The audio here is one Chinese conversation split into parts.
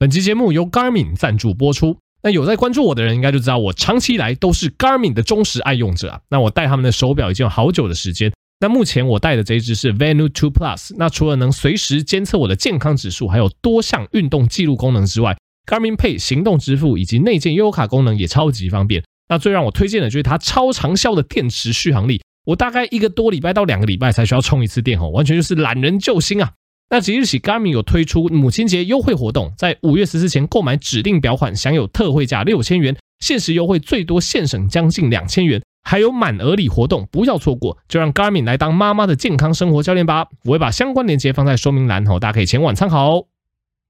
本期节目由 Garmin 赞助播出。那有在关注我的人，应该就知道我长期以来都是 Garmin 的忠实爱用者啊。那我戴他们的手表已经有好久的时间。那目前我戴的这一只是 Venu 2 Plus。那除了能随时监测我的健康指数，还有多项运动记录功能之外，Garmin Pay 行动支付以及内建悠游卡功能也超级方便。那最让我推荐的就是它超长效的电池续航力。我大概一个多礼拜到两个礼拜才需要充一次电哦，完全就是懒人救星啊！那即日起，Garmin 有推出母亲节优惠活动，在五月十四前购买指定表款，享有特惠价六千元，限时优惠最多现省将近两千元，还有满额礼活动，不要错过！就让 Garmin 来当妈妈的健康生活教练吧！我会把相关链接放在说明栏哦，大家可以前往参考哦。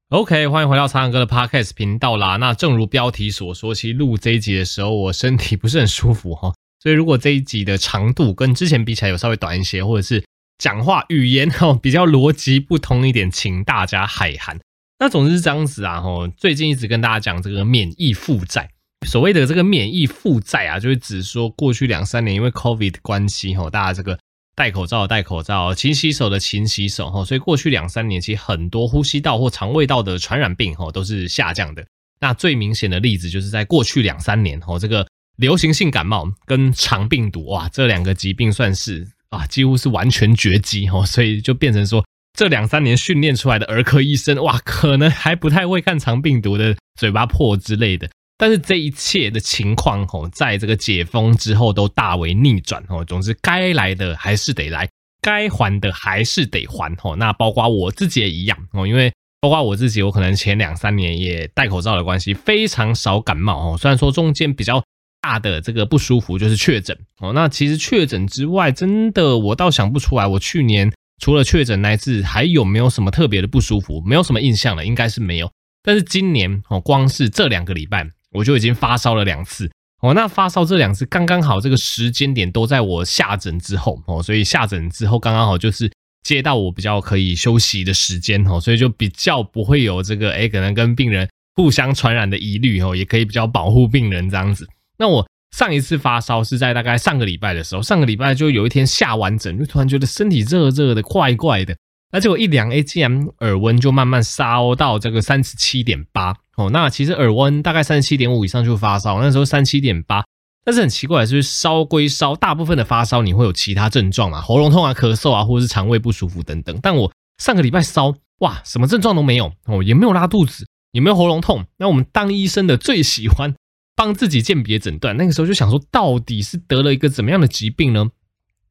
OK，欢迎回到苍蓝鸽的 Podcast 频道啦。那正如标题所说，其实录这一集的时候，我身体不是很舒服哈。所以，如果这一集的长度跟之前比起来有稍微短一些，或者是讲话语言哦比较逻辑不通一点，请大家海涵。那总之是这样子啊，吼，最近一直跟大家讲这个免疫负债。所谓的这个免疫负债啊，就是指说过去两三年因为 COVID 的关系，吼，大家这个戴口罩戴口罩，勤洗手的勤洗手，吼，所以过去两三年其实很多呼吸道或肠胃道的传染病，吼，都是下降的。那最明显的例子就是在过去两三年，吼，这个。流行性感冒跟肠病毒哇，这两个疾病算是啊，几乎是完全绝迹哦，所以就变成说，这两三年训练出来的儿科医生哇，可能还不太会看肠病毒的嘴巴破之类的。但是这一切的情况哦，在这个解封之后都大为逆转哦。总之，该来的还是得来，该还的还是得还哦。那包括我自己也一样哦，因为包括我自己，我可能前两三年也戴口罩的关系，非常少感冒哦。虽然说中间比较。大的这个不舒服就是确诊哦，那其实确诊之外，真的我倒想不出来，我去年除了确诊那一次，还有没有什么特别的不舒服？没有什么印象了，应该是没有。但是今年哦，光是这两个礼拜，我就已经发烧了两次哦。那发烧这两次刚刚好，这个时间点都在我下诊之后哦，所以下诊之后刚刚好就是接到我比较可以休息的时间哦，所以就比较不会有这个诶可能跟病人互相传染的疑虑哦，也可以比较保护病人这样子。那我上一次发烧是在大概上个礼拜的时候，上个礼拜就有一天下完诊，就突然觉得身体热热的，怪怪的。那结果一量哎，竟然耳温就慢慢烧到这个三十七点八哦。那其实耳温大概三十七点五以上就发烧，那时候三七点八。但是很奇怪的是，烧归烧，大部分的发烧你会有其他症状啊，喉咙痛啊、咳嗽啊，或者是肠胃不舒服等等。但我上个礼拜烧，哇，什么症状都没有哦，也没有拉肚子，也没有喉咙痛。那我们当医生的最喜欢。帮自己鉴别诊断，那个时候就想说，到底是得了一个怎么样的疾病呢？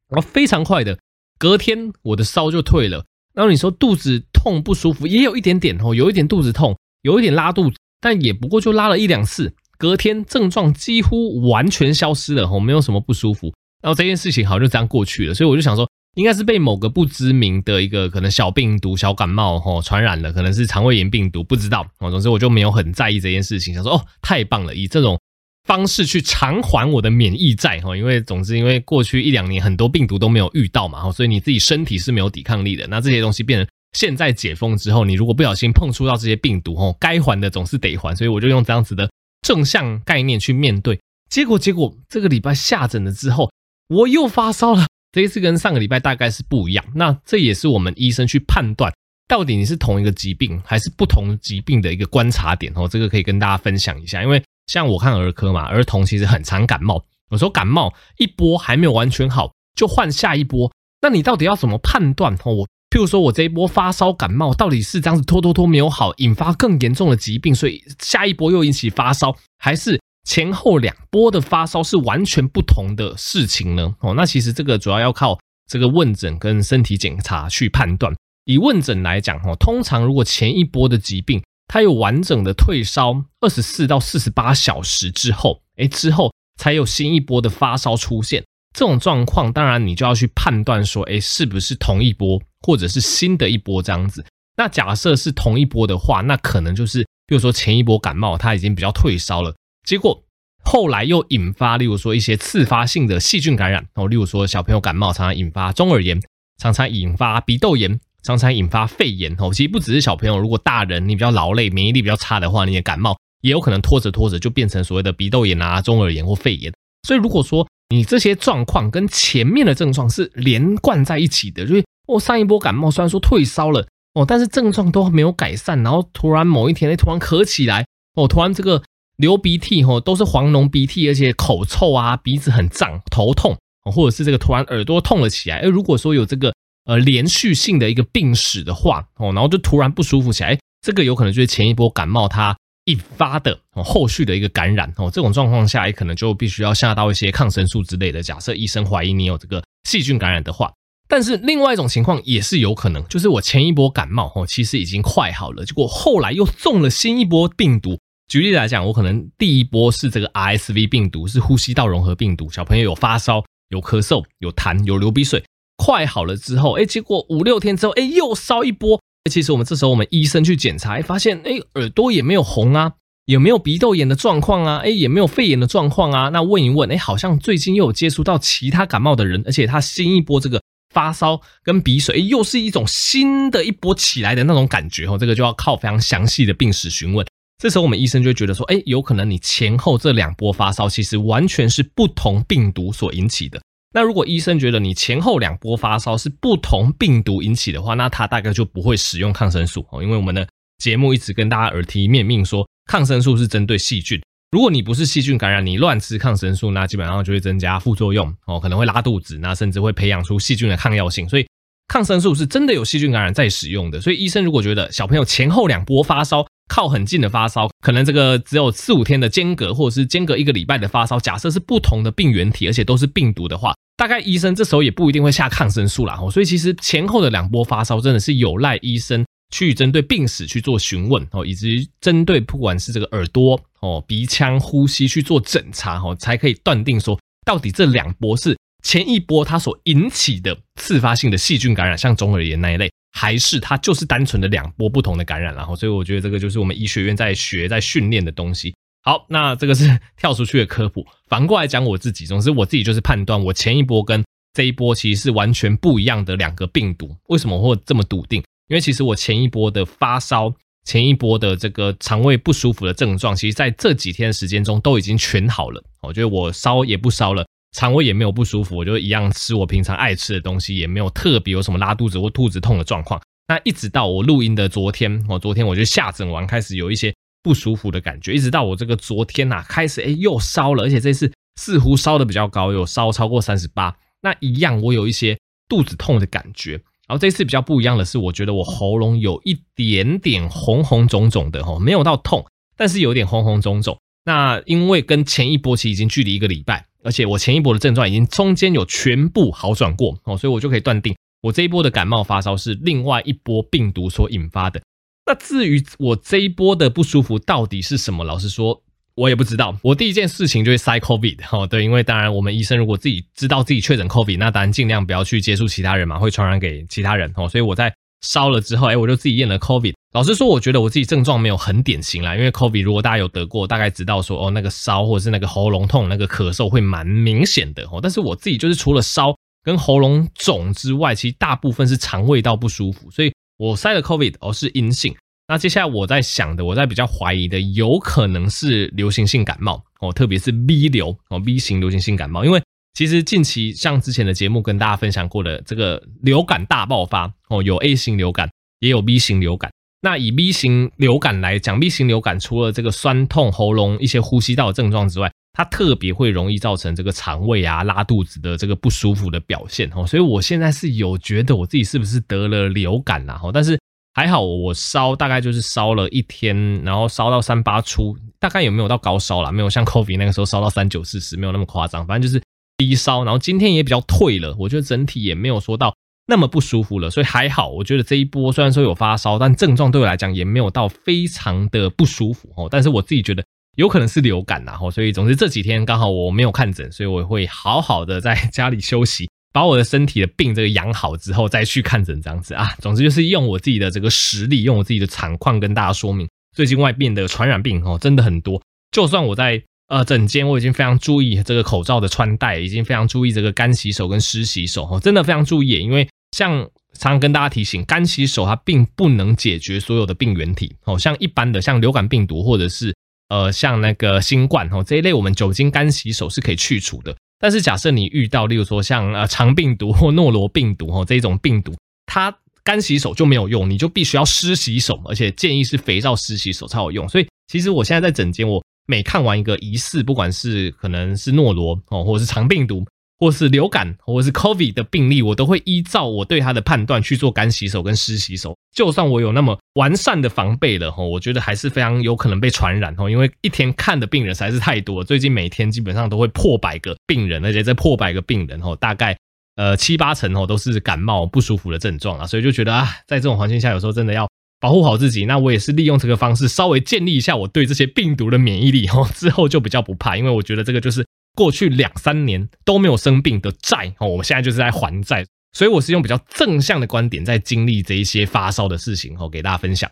然后非常快的，隔天我的烧就退了。然后你说肚子痛不舒服，也有一点点哦，有一点肚子痛，有一点拉肚子，但也不过就拉了一两次，隔天症状几乎完全消失了哦，没有什么不舒服。然后这件事情好像就这样过去了，所以我就想说。应该是被某个不知名的一个可能小病毒、小感冒吼传染了，可能是肠胃炎病毒，不知道哦。总之我就没有很在意这件事情，想说哦，太棒了，以这种方式去偿还我的免疫债哈。因为总之因为过去一两年很多病毒都没有遇到嘛，所以你自己身体是没有抵抗力的。那这些东西变成现在解封之后，你如果不小心碰触到这些病毒吼，该还的总是得还，所以我就用这样子的正向概念去面对。结果结果这个礼拜下诊了之后，我又发烧了。这一次跟上个礼拜大概是不一样，那这也是我们医生去判断到底你是同一个疾病还是不同疾病的一个观察点哦。这个可以跟大家分享一下，因为像我看儿科嘛，儿童其实很常感冒，有时候感冒一波还没有完全好，就换下一波。那你到底要怎么判断哦？我譬如说我这一波发烧感冒到底是这样子拖拖拖没有好，引发更严重的疾病，所以下一波又引起发烧，还是？前后两波的发烧是完全不同的事情呢。哦，那其实这个主要要靠这个问诊跟身体检查去判断。以问诊来讲，哦，通常如果前一波的疾病它有完整的退烧二十四到四十八小时之后，诶，之后才有新一波的发烧出现，这种状况，当然你就要去判断说，诶，是不是同一波，或者是新的一波这样子。那假设是同一波的话，那可能就是，比如说前一波感冒它已经比较退烧了。结果后来又引发，例如说一些次发性的细菌感染哦，例如说小朋友感冒常常引发中耳炎，常常引发鼻窦炎，常常引发肺炎哦。其实不只是小朋友，如果大人你比较劳累、免疫力比较差的话，你的感冒也有可能拖着拖着就变成所谓的鼻窦炎啊、中耳炎或肺炎。所以如果说你这些状况跟前面的症状是连贯在一起的，就是我上一波感冒虽然说退烧了，哦，但是症状都没有改善，然后突然某一天，哎，突然咳起来，哦，突然这个流鼻涕，哦，都是黄浓鼻涕，而且口臭啊，鼻子很胀，头痛，或者是这个突然耳朵痛了起来，哎，如果说有这个呃连续性的一个病史的话，哦，然后就突然不舒服起来，这个有可能就是前一波感冒它引发的，后续的一个感染，哦，这种状况下也可能就必须要下到一些抗生素之类的。假设医生怀疑你有这个细菌感染的话。但是另外一种情况也是有可能，就是我前一波感冒哦，其实已经快好了，结果后来又中了新一波病毒。举例来讲，我可能第一波是这个 RSV 病毒，是呼吸道融合病毒，小朋友有发烧、有咳嗽、有痰、有流鼻水，快好了之后，哎，结果五六天之后，哎，又烧一波。其实我们这时候我们医生去检查，发现哎，耳朵也没有红啊，也没有鼻窦炎的状况啊，哎，也没有肺炎的状况啊。那问一问，哎，好像最近又有接触到其他感冒的人，而且他新一波这个。发烧跟鼻水，又是一种新的一波起来的那种感觉哦，这个就要靠非常详细的病史询问。这时候我们医生就觉得说，哎，有可能你前后这两波发烧其实完全是不同病毒所引起的。那如果医生觉得你前后两波发烧是不同病毒引起的话，那他大概就不会使用抗生素哦，因为我们的节目一直跟大家耳提面命说，抗生素是针对细菌。如果你不是细菌感染，你乱吃抗生素，那基本上就会增加副作用哦，可能会拉肚子，那甚至会培养出细菌的抗药性。所以抗生素是真的有细菌感染在使用的。所以医生如果觉得小朋友前后两波发烧靠很近的发烧，可能这个只有四五天的间隔，或者是间隔一个礼拜的发烧，假设是不同的病原体，而且都是病毒的话，大概医生这时候也不一定会下抗生素啦。所以其实前后的两波发烧真的是有赖医生。去针对病史去做询问哦，以及针对不管是这个耳朵哦、鼻腔、呼吸去做诊查哦，才可以断定说到底这两波是前一波它所引起的次发性的细菌感染，像中耳炎那一类，还是它就是单纯的两波不同的感染。然后，所以我觉得这个就是我们医学院在学、在训练的东西。好，那这个是跳出去的科普。反过来讲，我自己，总之我自己就是判断，我前一波跟这一波其实是完全不一样的两个病毒。为什么会这么笃定？因为其实我前一波的发烧，前一波的这个肠胃不舒服的症状，其实在这几天时间中都已经全好了。我觉得我烧也不烧了，肠胃也没有不舒服，我就一样吃我平常爱吃的东西，也没有特别有什么拉肚子或肚子痛的状况。那一直到我录音的昨天，我昨天我就下诊完开始有一些不舒服的感觉，一直到我这个昨天呐开始哎又烧了，而且这次似乎烧的比较高，有烧超过三十八。那一样我有一些肚子痛的感觉。然后这次比较不一样的是，我觉得我喉咙有一点点红红肿肿的哈，没有到痛，但是有点红红肿肿。那因为跟前一波期已经距离一个礼拜，而且我前一波的症状已经中间有全部好转过哦，所以我就可以断定我这一波的感冒发烧是另外一波病毒所引发的。那至于我这一波的不舒服到底是什么，老实说。我也不知道，我第一件事情就是筛 COVID 哦，对，因为当然我们医生如果自己知道自己确诊 COVID，那当然尽量不要去接触其他人嘛，会传染给其他人哦。所以我在烧了之后，哎，我就自己验了 COVID。老实说，我觉得我自己症状没有很典型啦，因为 COVID 如果大家有得过，大概知道说哦，那个烧或者是那个喉咙痛、那个咳嗽会蛮明显的哦。但是我自己就是除了烧跟喉咙肿之外，其实大部分是肠胃道不舒服，所以我筛了 COVID 哦是阴性。那接下来我在想的，我在比较怀疑的，有可能是流行性感冒哦，特别是 B 流哦，B 型流行性感冒。因为其实近期像之前的节目跟大家分享过的这个流感大爆发哦，有 A 型流感，也有 B 型流感。那以 B 型流感来讲，B 型流感除了这个酸痛、喉咙一些呼吸道症状之外，它特别会容易造成这个肠胃啊、拉肚子的这个不舒服的表现哦。所以我现在是有觉得我自己是不是得了流感啦？哦，但是。还好，我烧大概就是烧了一天，然后烧到三八初，大概有没有到高烧啦？没有像 COVID 那个时候烧到三九四十，没有那么夸张。反正就是低烧，然后今天也比较退了，我觉得整体也没有说到那么不舒服了，所以还好。我觉得这一波虽然说有发烧，但症状对我来讲也没有到非常的不舒服哦。但是我自己觉得有可能是流感然后，所以总之这几天刚好我没有看诊，所以我会好好的在家里休息。把我的身体的病这个养好之后再去看诊这样子啊，总之就是用我自己的这个实力，用我自己的场况跟大家说明，最近外面的传染病哦真的很多。就算我在呃整间，我已经非常注意这个口罩的穿戴，已经非常注意这个干洗手跟湿洗手哦，真的非常注意。因为像常常跟大家提醒，干洗手它并不能解决所有的病原体哦，像一般的像流感病毒或者是呃像那个新冠哦这一类，我们酒精干洗手是可以去除的。但是假设你遇到，例如说像呃肠病毒或诺罗病毒哦这一种病毒，它干洗手就没有用，你就必须要湿洗手，而且建议是肥皂湿洗手才有用。所以其实我现在在整间，我每看完一个疑似，不管是可能是诺罗哦，或者是肠病毒。或是流感，或是 COVID 的病例，我都会依照我对他的判断去做干洗手跟湿洗手。就算我有那么完善的防备了，我觉得还是非常有可能被传染哦，因为一天看的病人实在是太多，最近每天基本上都会破百个病人，而且这破百个病人哦，大概呃七八成哦都是感冒不舒服的症状啊，所以就觉得啊，在这种环境下，有时候真的要保护好自己。那我也是利用这个方式，稍微建立一下我对这些病毒的免疫力，之后就比较不怕，因为我觉得这个就是。过去两三年都没有生病的债哦，我现在就是在还债，所以我是用比较正向的观点在经历这一些发烧的事情哦，给大家分享。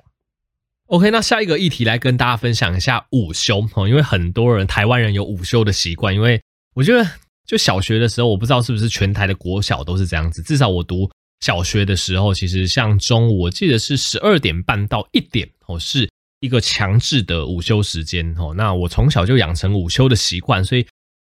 OK，那下一个议题来跟大家分享一下午休哦，因为很多人台湾人有午休的习惯，因为我觉得就小学的时候，我不知道是不是全台的国小都是这样子，至少我读小学的时候，其实像中午我记得是十二点半到一点哦，是一个强制的午休时间哦。那我从小就养成午休的习惯，所以。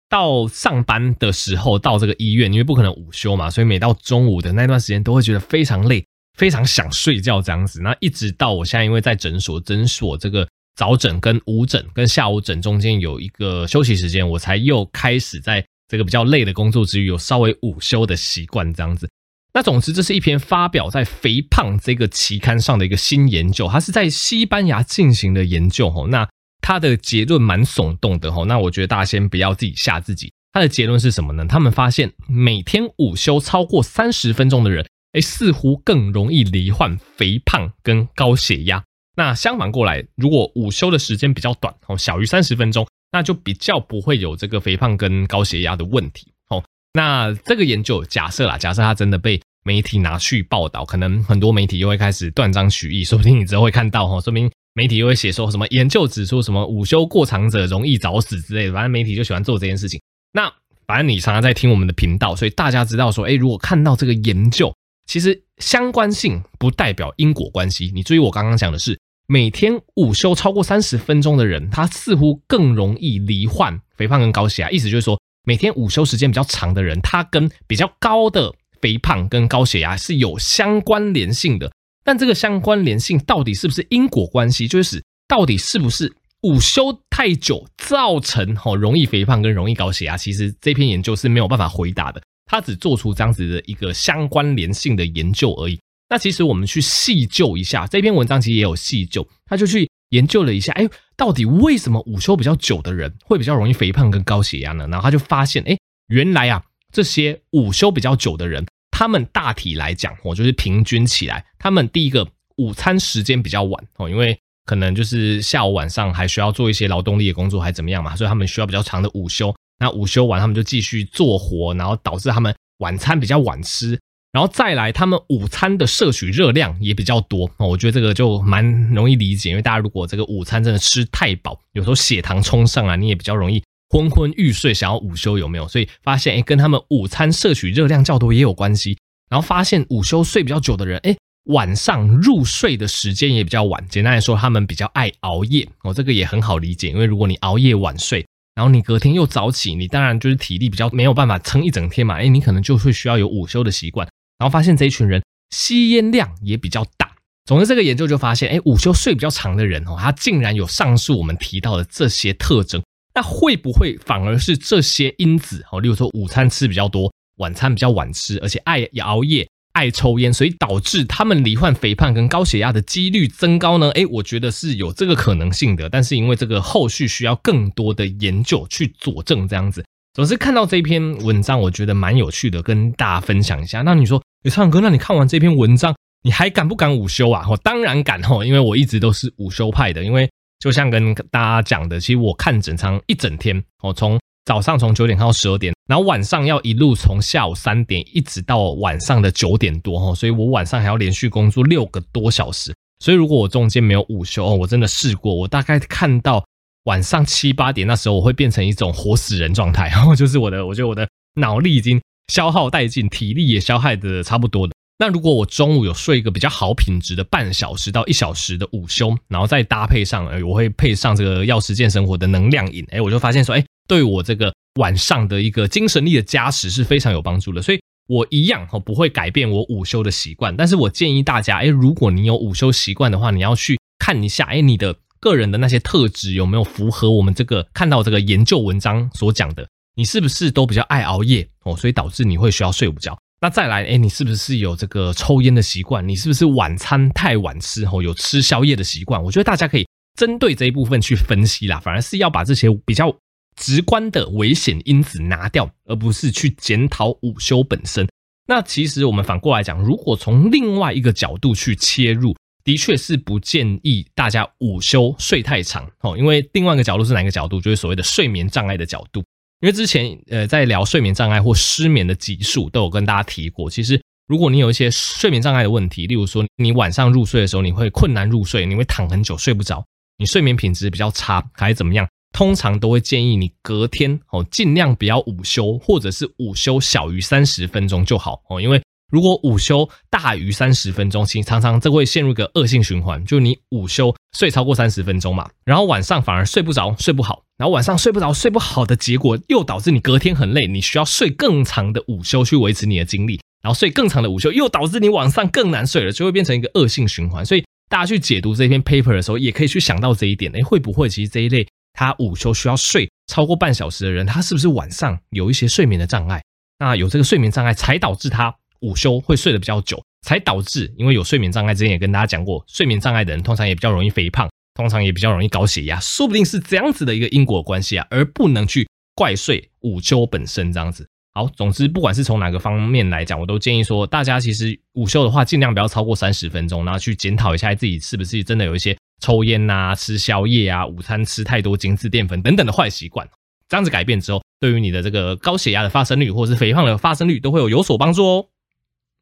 到上班的时候，到这个医院，因为不可能午休嘛，所以每到中午的那段时间，都会觉得非常累，非常想睡觉这样子。那一直到我现在，因为在诊所，诊所这个早诊跟午诊跟下午诊中间有一个休息时间，我才又开始在这个比较累的工作之余，有稍微午休的习惯这样子。那总之，这是一篇发表在《肥胖》这个期刊上的一个新研究，它是在西班牙进行的研究哦。那它的结论蛮耸动的吼，那我觉得大家先不要自己吓自己。他的结论是什么呢？他们发现每天午休超过三十分钟的人，诶，似乎更容易罹患肥胖跟高血压。那相反过来，如果午休的时间比较短哦，小于三十分钟，那就比较不会有这个肥胖跟高血压的问题哦。那这个研究假设啦，假设他真的被媒体拿去报道，可能很多媒体又会开始断章取义，说不定你之后会看到哈，说明。媒体又会写说什么研究指出什么午休过长者容易早死之类的，反正媒体就喜欢做这件事情。那反正你常常在听我们的频道，所以大家知道说，哎，如果看到这个研究，其实相关性不代表因果关系。你注意我刚刚讲的是，每天午休超过三十分钟的人，他似乎更容易罹患肥胖跟高血压。意思就是说，每天午休时间比较长的人，他跟比较高的肥胖跟高血压是有相关联性的。但这个相关联性到底是不是因果关系？就是到底是不是午休太久造成哦容易肥胖跟容易高血压？其实这篇研究是没有办法回答的，他只做出这样子的一个相关联性的研究而已。那其实我们去细究一下这篇文章，其实也有细究，他就去研究了一下，哎，到底为什么午休比较久的人会比较容易肥胖跟高血压呢？然后他就发现，哎，原来啊这些午休比较久的人。他们大体来讲，我就是平均起来，他们第一个午餐时间比较晚哦，因为可能就是下午晚上还需要做一些劳动力的工作，还怎么样嘛，所以他们需要比较长的午休。那午休完，他们就继续做活，然后导致他们晚餐比较晚吃，然后再来，他们午餐的摄取热量也比较多哦。我觉得这个就蛮容易理解，因为大家如果这个午餐真的吃太饱，有时候血糖冲上来，你也比较容易。昏昏欲睡，想要午休有没有？所以发现诶，跟他们午餐摄取热量较多也有关系。然后发现午休睡比较久的人，诶，晚上入睡的时间也比较晚。简单来说，他们比较爱熬夜哦，这个也很好理解。因为如果你熬夜晚睡，然后你隔天又早起，你当然就是体力比较没有办法撑一整天嘛。诶，你可能就会需要有午休的习惯。然后发现这一群人吸烟量也比较大。总之，这个研究就发现，诶，午休睡比较长的人哦，他竟然有上述我们提到的这些特征。那会不会反而是这些因子哦，例如说午餐吃比较多，晚餐比较晚吃，而且爱熬夜、爱抽烟，所以导致他们罹患肥胖跟高血压的几率增高呢？诶，我觉得是有这个可能性的，但是因为这个后续需要更多的研究去佐证这样子。总之看到这篇文章，我觉得蛮有趣的，跟大家分享一下。那你说，诶，唱歌，那你看完这篇文章，你还敢不敢午休啊？我当然敢哦，因为我一直都是午休派的，因为。就像跟大家讲的，其实我看诊常一整天，哦，从早上从九点看到十二点，然后晚上要一路从下午三点一直到晚上的九点多，哈，所以我晚上还要连续工作六个多小时。所以如果我中间没有午休，哦，我真的试过，我大概看到晚上七八点那时候，我会变成一种活死人状态，然 后就是我的，我觉得我的脑力已经消耗殆尽，体力也消耗的差不多的。那如果我中午有睡一个比较好品质的半小时到一小时的午休，然后再搭配上，诶，我会配上这个药师健生活的能量饮，诶，我就发现说，诶，对我这个晚上的一个精神力的加持是非常有帮助的。所以我一样哦不会改变我午休的习惯，但是我建议大家，诶，如果你有午休习惯的话，你要去看一下，诶，你的个人的那些特质有没有符合我们这个看到这个研究文章所讲的，你是不是都比较爱熬夜哦，所以导致你会需要睡午觉。那再来，诶，你是不是有这个抽烟的习惯？你是不是晚餐太晚吃哦，有吃宵夜的习惯？我觉得大家可以针对这一部分去分析啦，反而是要把这些比较直观的危险因子拿掉，而不是去检讨午休本身。那其实我们反过来讲，如果从另外一个角度去切入，的确是不建议大家午休睡太长哦，因为另外一个角度是哪个角度？就是所谓的睡眠障碍的角度。因为之前呃在聊睡眠障碍或失眠的集数都有跟大家提过，其实如果你有一些睡眠障碍的问题，例如说你晚上入睡的时候你会困难入睡，你会躺很久睡不着，你睡眠品质比较差还是怎么样，通常都会建议你隔天哦尽量不要午休，或者是午休小于三十分钟就好哦，因为。如果午休大于三十分钟，其实常常这会陷入一个恶性循环，就是你午休睡超过三十分钟嘛，然后晚上反而睡不着、睡不好，然后晚上睡不着、睡不好的结果，又导致你隔天很累，你需要睡更长的午休去维持你的精力，然后睡更长的午休又导致你晚上更难睡了，就会变成一个恶性循环。所以大家去解读这篇 paper 的时候，也可以去想到这一点，诶，会不会其实这一类他午休需要睡超过半小时的人，他是不是晚上有一些睡眠的障碍？那有这个睡眠障碍才导致他。午休会睡得比较久，才导致因为有睡眠障碍。之前也跟大家讲过，睡眠障碍的人通常也比较容易肥胖，通常也比较容易高血压，说不定是这样子的一个因果关系啊，而不能去怪睡午休本身这样子。好，总之不管是从哪个方面来讲，我都建议说，大家其实午休的话，尽量不要超过三十分钟，然后去检讨一下自己是不是真的有一些抽烟啊、吃宵夜啊、午餐吃太多精致淀粉等等的坏习惯。这样子改变之后，对于你的这个高血压的发生率，或者是肥胖的发生率，都会有有所帮助哦。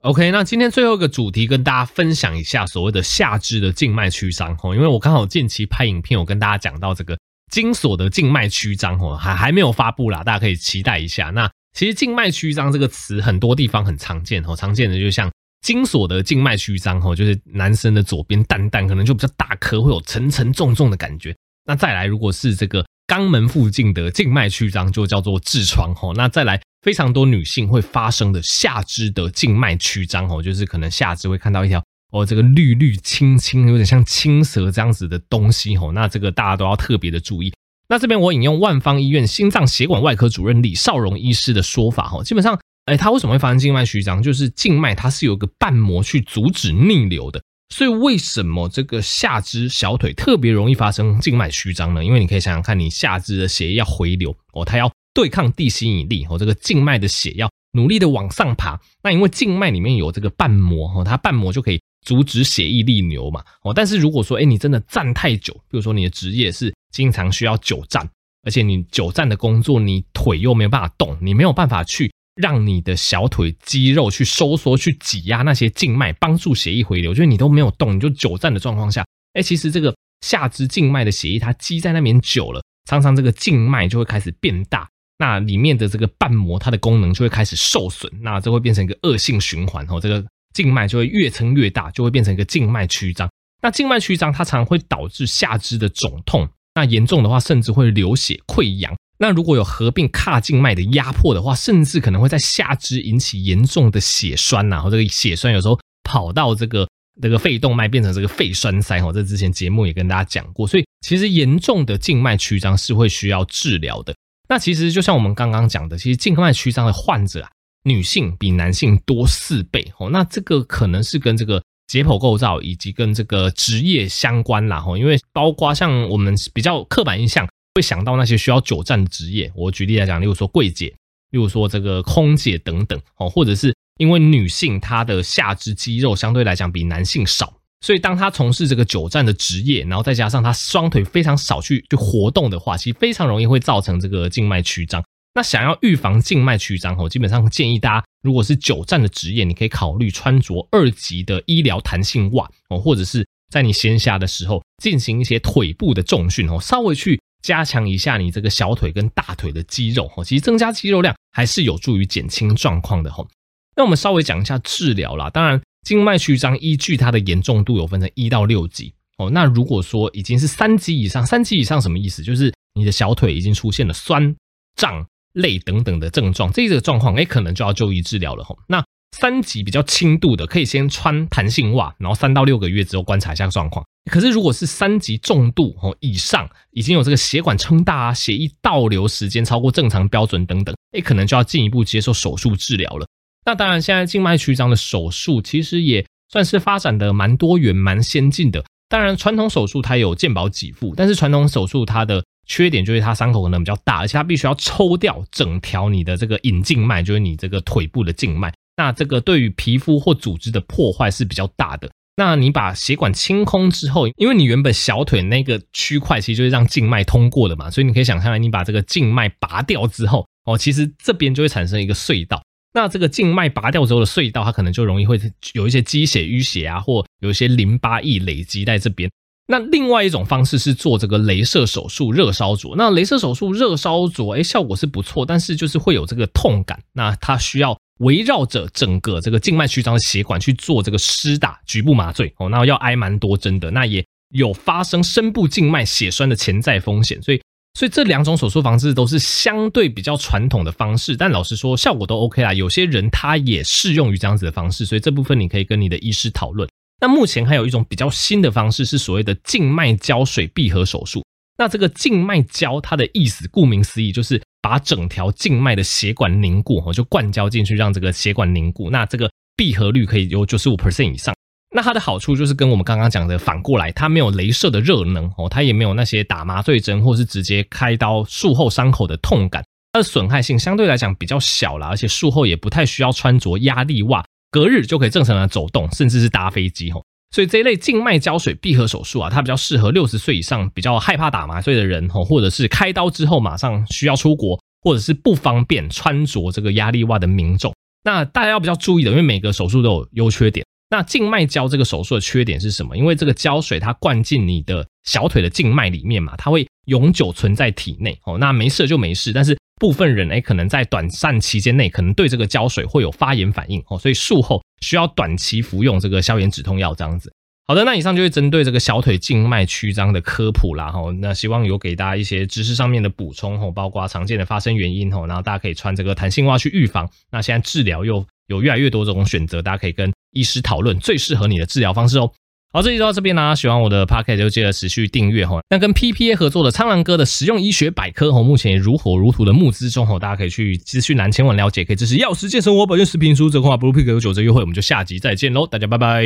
OK，那今天最后一个主题跟大家分享一下所谓的下肢的静脉曲张哦，因为我刚好近期拍影片，我跟大家讲到这个精索的静脉曲张哦，还还没有发布啦，大家可以期待一下。那其实静脉曲张这个词很多地方很常见哦，常见的就像精索的静脉曲张哦，就是男生的左边蛋蛋可能就比较大颗，会有沉沉重重的感觉。那再来，如果是这个肛门附近的静脉曲张，就叫做痔疮哦。那再来。非常多女性会发生的下肢的静脉曲张哦，就是可能下肢会看到一条哦，这个绿绿青青，有点像青蛇这样子的东西哦。那这个大家都要特别的注意。那这边我引用万方医院心脏血管外科主任李少荣医师的说法哦，基本上，哎，他为什么会发生静脉曲张？就是静脉它是有个瓣膜去阻止逆流的，所以为什么这个下肢小腿特别容易发生静脉曲张呢？因为你可以想想看，你下肢的血液要回流哦，它要。对抗地心引力哦，这个静脉的血要努力的往上爬。那因为静脉里面有这个瓣膜哦，它瓣膜就可以阻止血液逆流嘛哦。但是如果说哎，你真的站太久，比如说你的职业是经常需要久站，而且你久站的工作，你腿又没有办法动，你没有办法去让你的小腿肌肉去收缩、去挤压那些静脉，帮助血液回流，就是你都没有动，你就久站的状况下，哎，其实这个下肢静脉的血液它积在那边久了，常常这个静脉就会开始变大。那里面的这个瓣膜，它的功能就会开始受损，那这会变成一个恶性循环哦。这个静脉就会越撑越大，就会变成一个静脉曲张。那静脉曲张它常常会导致下肢的肿痛，那严重的话甚至会流血溃疡。那如果有合并髂静脉的压迫的话，甚至可能会在下肢引起严重的血栓呐。然后这个血栓有时候跑到这个这个肺动脉变成这个肺栓塞哦。这之前节目也跟大家讲过，所以其实严重的静脉曲张是会需要治疗的。那其实就像我们刚刚讲的，其实静脉曲张的患者啊，女性比男性多四倍哦。那这个可能是跟这个解剖构造以及跟这个职业相关啦哈。因为包括像我们比较刻板印象会想到那些需要久站的职业，我举例来讲，例如说柜姐，例如说这个空姐等等哦，或者是因为女性她的下肢肌肉相对来讲比男性少。所以，当他从事这个久站的职业，然后再加上他双腿非常少去去活动的话，其实非常容易会造成这个静脉曲张。那想要预防静脉曲张哦，基本上建议大家，如果是久站的职业，你可以考虑穿着二级的医疗弹性袜哦，或者是在你闲暇的时候进行一些腿部的重训哦，稍微去加强一下你这个小腿跟大腿的肌肉哦，其实增加肌肉量还是有助于减轻状况的吼。那我们稍微讲一下治疗啦，当然。静脉曲张依据它的严重度有分成一到六级哦。那如果说已经是三级以上，三级以上什么意思？就是你的小腿已经出现了酸、胀、累等等的症状，这个状况哎，可能就要就医治疗了吼。那三级比较轻度的，可以先穿弹性袜，然后三到六个月之后观察一下状况。可是如果是三级重度哦以上，已经有这个血管撑大啊，血液倒流时间超过正常标准等等，哎，可能就要进一步接受手术治疗了。那当然，现在静脉曲张的手术其实也算是发展的蛮多元、蛮先进的。当然，传统手术它有健保给付，但是传统手术它的缺点就是它伤口可能比较大，而且它必须要抽掉整条你的这个隐静脉，就是你这个腿部的静脉。那这个对于皮肤或组织的破坏是比较大的。那你把血管清空之后，因为你原本小腿那个区块其实就是让静脉通过的嘛，所以你可以想象，你把这个静脉拔掉之后，哦，其实这边就会产生一个隧道。那这个静脉拔掉之后的隧道，它可能就容易会有一些积血淤血啊，或有一些淋巴液累积在这边。那另外一种方式是做这个雷射手术热烧灼。那雷射手术热烧灼，哎，效果是不错，但是就是会有这个痛感。那它需要围绕着整个这个静脉曲张的血管去做这个施打局部麻醉哦，那要挨蛮多针的，那也有发生深部静脉血栓的潜在风险。所以，所以这两种手术方式都是相对比较传统的方式，但老实说效果都 OK 啦。有些人他也适用于这样子的方式，所以这部分你可以跟你的医师讨论。那目前还有一种比较新的方式，是所谓的静脉胶水闭合手术。那这个静脉胶，它的意思顾名思义，就是把整条静脉的血管凝固，哦，就灌胶进去，让这个血管凝固。那这个闭合率可以有九十五 percent 以上。那它的好处就是跟我们刚刚讲的反过来，它没有雷射的热能，哦，它也没有那些打麻醉针或是直接开刀术后伤口的痛感。它的损害性相对来讲比较小啦，而且术后也不太需要穿着压力袜。隔日就可以正常的走动，甚至是搭飞机吼，所以这一类静脉胶水闭合手术啊，它比较适合六十岁以上比较害怕打麻醉的人哦，或者是开刀之后马上需要出国，或者是不方便穿着这个压力袜的民众。那大家要比较注意的，因为每个手术都有优缺点。那静脉胶这个手术的缺点是什么？因为这个胶水它灌进你的小腿的静脉里面嘛，它会永久存在体内哦。那没事就没事，但是部分人诶可能在短暂期间内可能对这个胶水会有发炎反应哦，所以术后需要短期服用这个消炎止痛药这样子。好的，那以上就是针对这个小腿静脉曲张的科普啦哈。那希望有给大家一些知识上面的补充哦，包括常见的发生原因哦，然后大家可以穿这个弹性袜去预防。那现在治疗又有越来越多这种选择，大家可以跟医师讨论最适合你的治疗方式哦。好，这集就到这边啦。喜欢我的 p o c k e t 就记得持续订阅哈。那跟 PPA 合作的苍兰哥的实用医学百科哈，目前也如火如荼的募资中哈，大家可以去资讯栏前往了解，可以支持药师健生活保健食品输折扣码 Blue Pick 有九折优惠。我们就下集再见喽，大家拜拜。